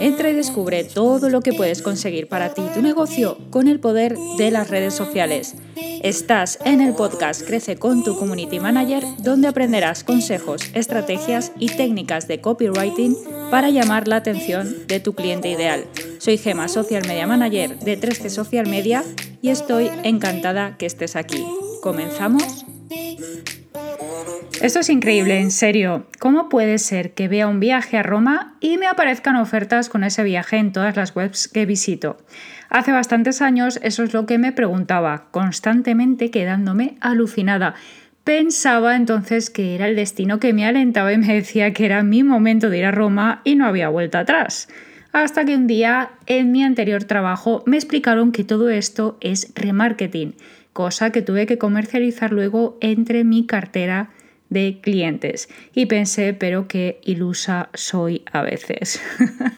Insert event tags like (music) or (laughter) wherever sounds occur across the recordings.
Entra y descubre todo lo que puedes conseguir para ti y tu negocio con el poder de las redes sociales. Estás en el podcast Crece con tu Community Manager, donde aprenderás consejos, estrategias y técnicas de copywriting para llamar la atención de tu cliente ideal. Soy Gema, Social Media Manager de 3G Social Media y estoy encantada que estés aquí. ¿Comenzamos? Esto es increíble, en serio. ¿Cómo puede ser que vea un viaje a Roma y me aparezcan ofertas con ese viaje en todas las webs que visito? Hace bastantes años eso es lo que me preguntaba, constantemente quedándome alucinada. Pensaba entonces que era el destino que me alentaba y me decía que era mi momento de ir a Roma y no había vuelta atrás. Hasta que un día en mi anterior trabajo me explicaron que todo esto es remarketing, cosa que tuve que comercializar luego entre mi cartera de clientes. Y pensé, pero qué ilusa soy a veces. (laughs)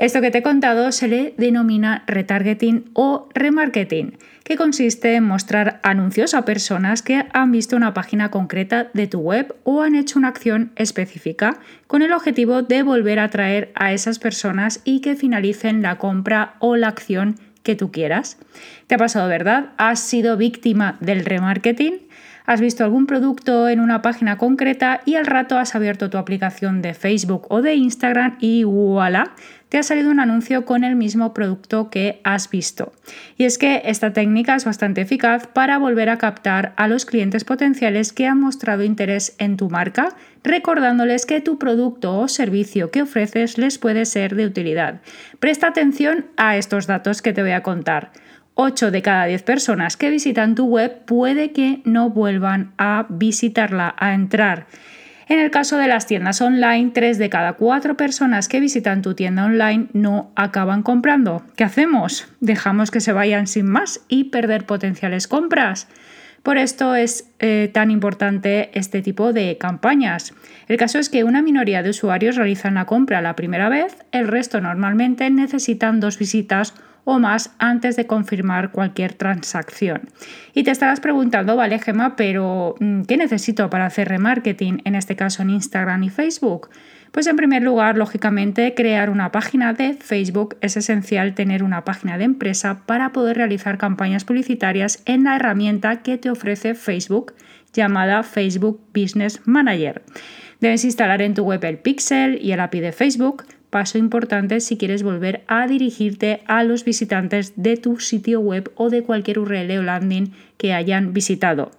Esto que te he contado se le denomina retargeting o remarketing, que consiste en mostrar anuncios a personas que han visto una página concreta de tu web o han hecho una acción específica con el objetivo de volver a atraer a esas personas y que finalicen la compra o la acción que tú quieras. ¿Te ha pasado, verdad? ¿Has sido víctima del remarketing? Has visto algún producto en una página concreta y al rato has abierto tu aplicación de Facebook o de Instagram y voilà, te ha salido un anuncio con el mismo producto que has visto. Y es que esta técnica es bastante eficaz para volver a captar a los clientes potenciales que han mostrado interés en tu marca, recordándoles que tu producto o servicio que ofreces les puede ser de utilidad. Presta atención a estos datos que te voy a contar. 8 de cada 10 personas que visitan tu web puede que no vuelvan a visitarla, a entrar. En el caso de las tiendas online, 3 de cada 4 personas que visitan tu tienda online no acaban comprando. ¿Qué hacemos? ¿Dejamos que se vayan sin más y perder potenciales compras? Por esto es eh, tan importante este tipo de campañas. El caso es que una minoría de usuarios realizan la compra la primera vez, el resto normalmente necesitan dos visitas o más antes de confirmar cualquier transacción. Y te estarás preguntando, vale, Gema, pero mm, ¿qué necesito para hacer remarketing, en este caso en Instagram y Facebook? Pues en primer lugar, lógicamente, crear una página de Facebook es esencial tener una página de empresa para poder realizar campañas publicitarias en la herramienta que te ofrece Facebook llamada Facebook Business Manager. Debes instalar en tu web el pixel y el API de Facebook, paso importante si quieres volver a dirigirte a los visitantes de tu sitio web o de cualquier URL o landing que hayan visitado.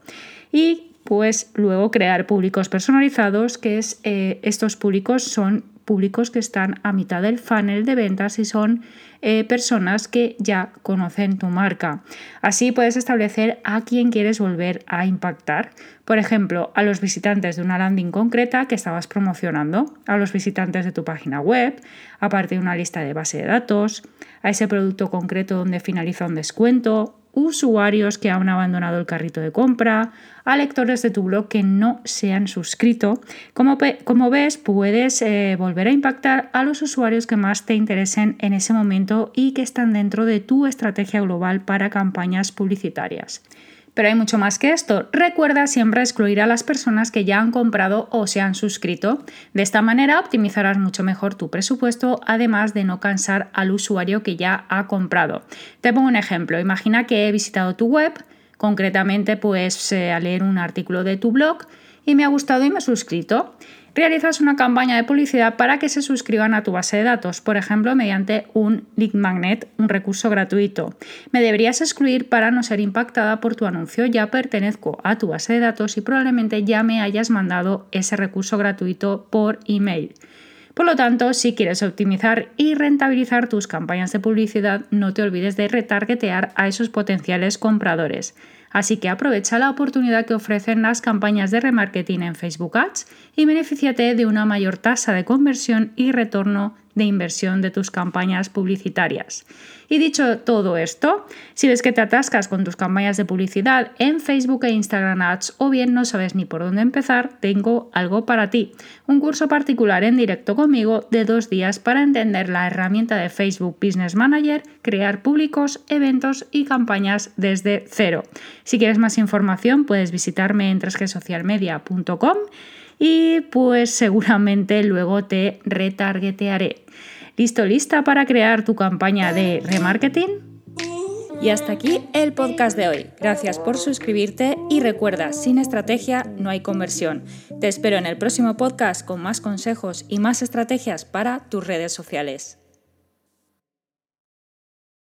Y pues luego crear públicos personalizados, que es, eh, estos públicos son públicos que están a mitad del funnel de ventas y son eh, personas que ya conocen tu marca. Así puedes establecer a quién quieres volver a impactar. Por ejemplo, a los visitantes de una landing concreta que estabas promocionando, a los visitantes de tu página web, aparte de una lista de base de datos, a ese producto concreto donde finaliza un descuento usuarios que han abandonado el carrito de compra, a lectores de tu blog que no se han suscrito. Como, ves, puedes eh, volver a impactar a los usuarios que más te interesen en ese momento y que están dentro de tu estrategia global para campañas publicitarias. Pero hay mucho más que esto. Recuerda siempre excluir a las personas que ya han comprado o se han suscrito. De esta manera optimizarás mucho mejor tu presupuesto, además de no cansar al usuario que ya ha comprado. Te pongo un ejemplo. Imagina que he visitado tu web, concretamente pues eh, a leer un artículo de tu blog y me ha gustado y me he suscrito realizas una campaña de publicidad para que se suscriban a tu base de datos, por ejemplo, mediante un lead magnet, un recurso gratuito. Me deberías excluir para no ser impactada por tu anuncio. Ya pertenezco a tu base de datos y probablemente ya me hayas mandado ese recurso gratuito por email. Por lo tanto, si quieres optimizar y rentabilizar tus campañas de publicidad, no te olvides de retargetear a esos potenciales compradores. Así que aprovecha la oportunidad que ofrecen las campañas de remarketing en Facebook Ads y beneficiate de una mayor tasa de conversión y retorno de inversión de tus campañas publicitarias. Y dicho todo esto, si ves que te atascas con tus campañas de publicidad en Facebook e Instagram Ads o bien no sabes ni por dónde empezar, tengo algo para ti. Un curso particular en directo conmigo de dos días para entender la herramienta de Facebook Business Manager, crear públicos, eventos y campañas desde cero. Si quieres más información puedes visitarme en 3gsocialmedia.com y pues seguramente luego te retargetearé. ¿Listo, lista para crear tu campaña de remarketing? Y hasta aquí el podcast de hoy. Gracias por suscribirte y recuerda, sin estrategia no hay conversión. Te espero en el próximo podcast con más consejos y más estrategias para tus redes sociales.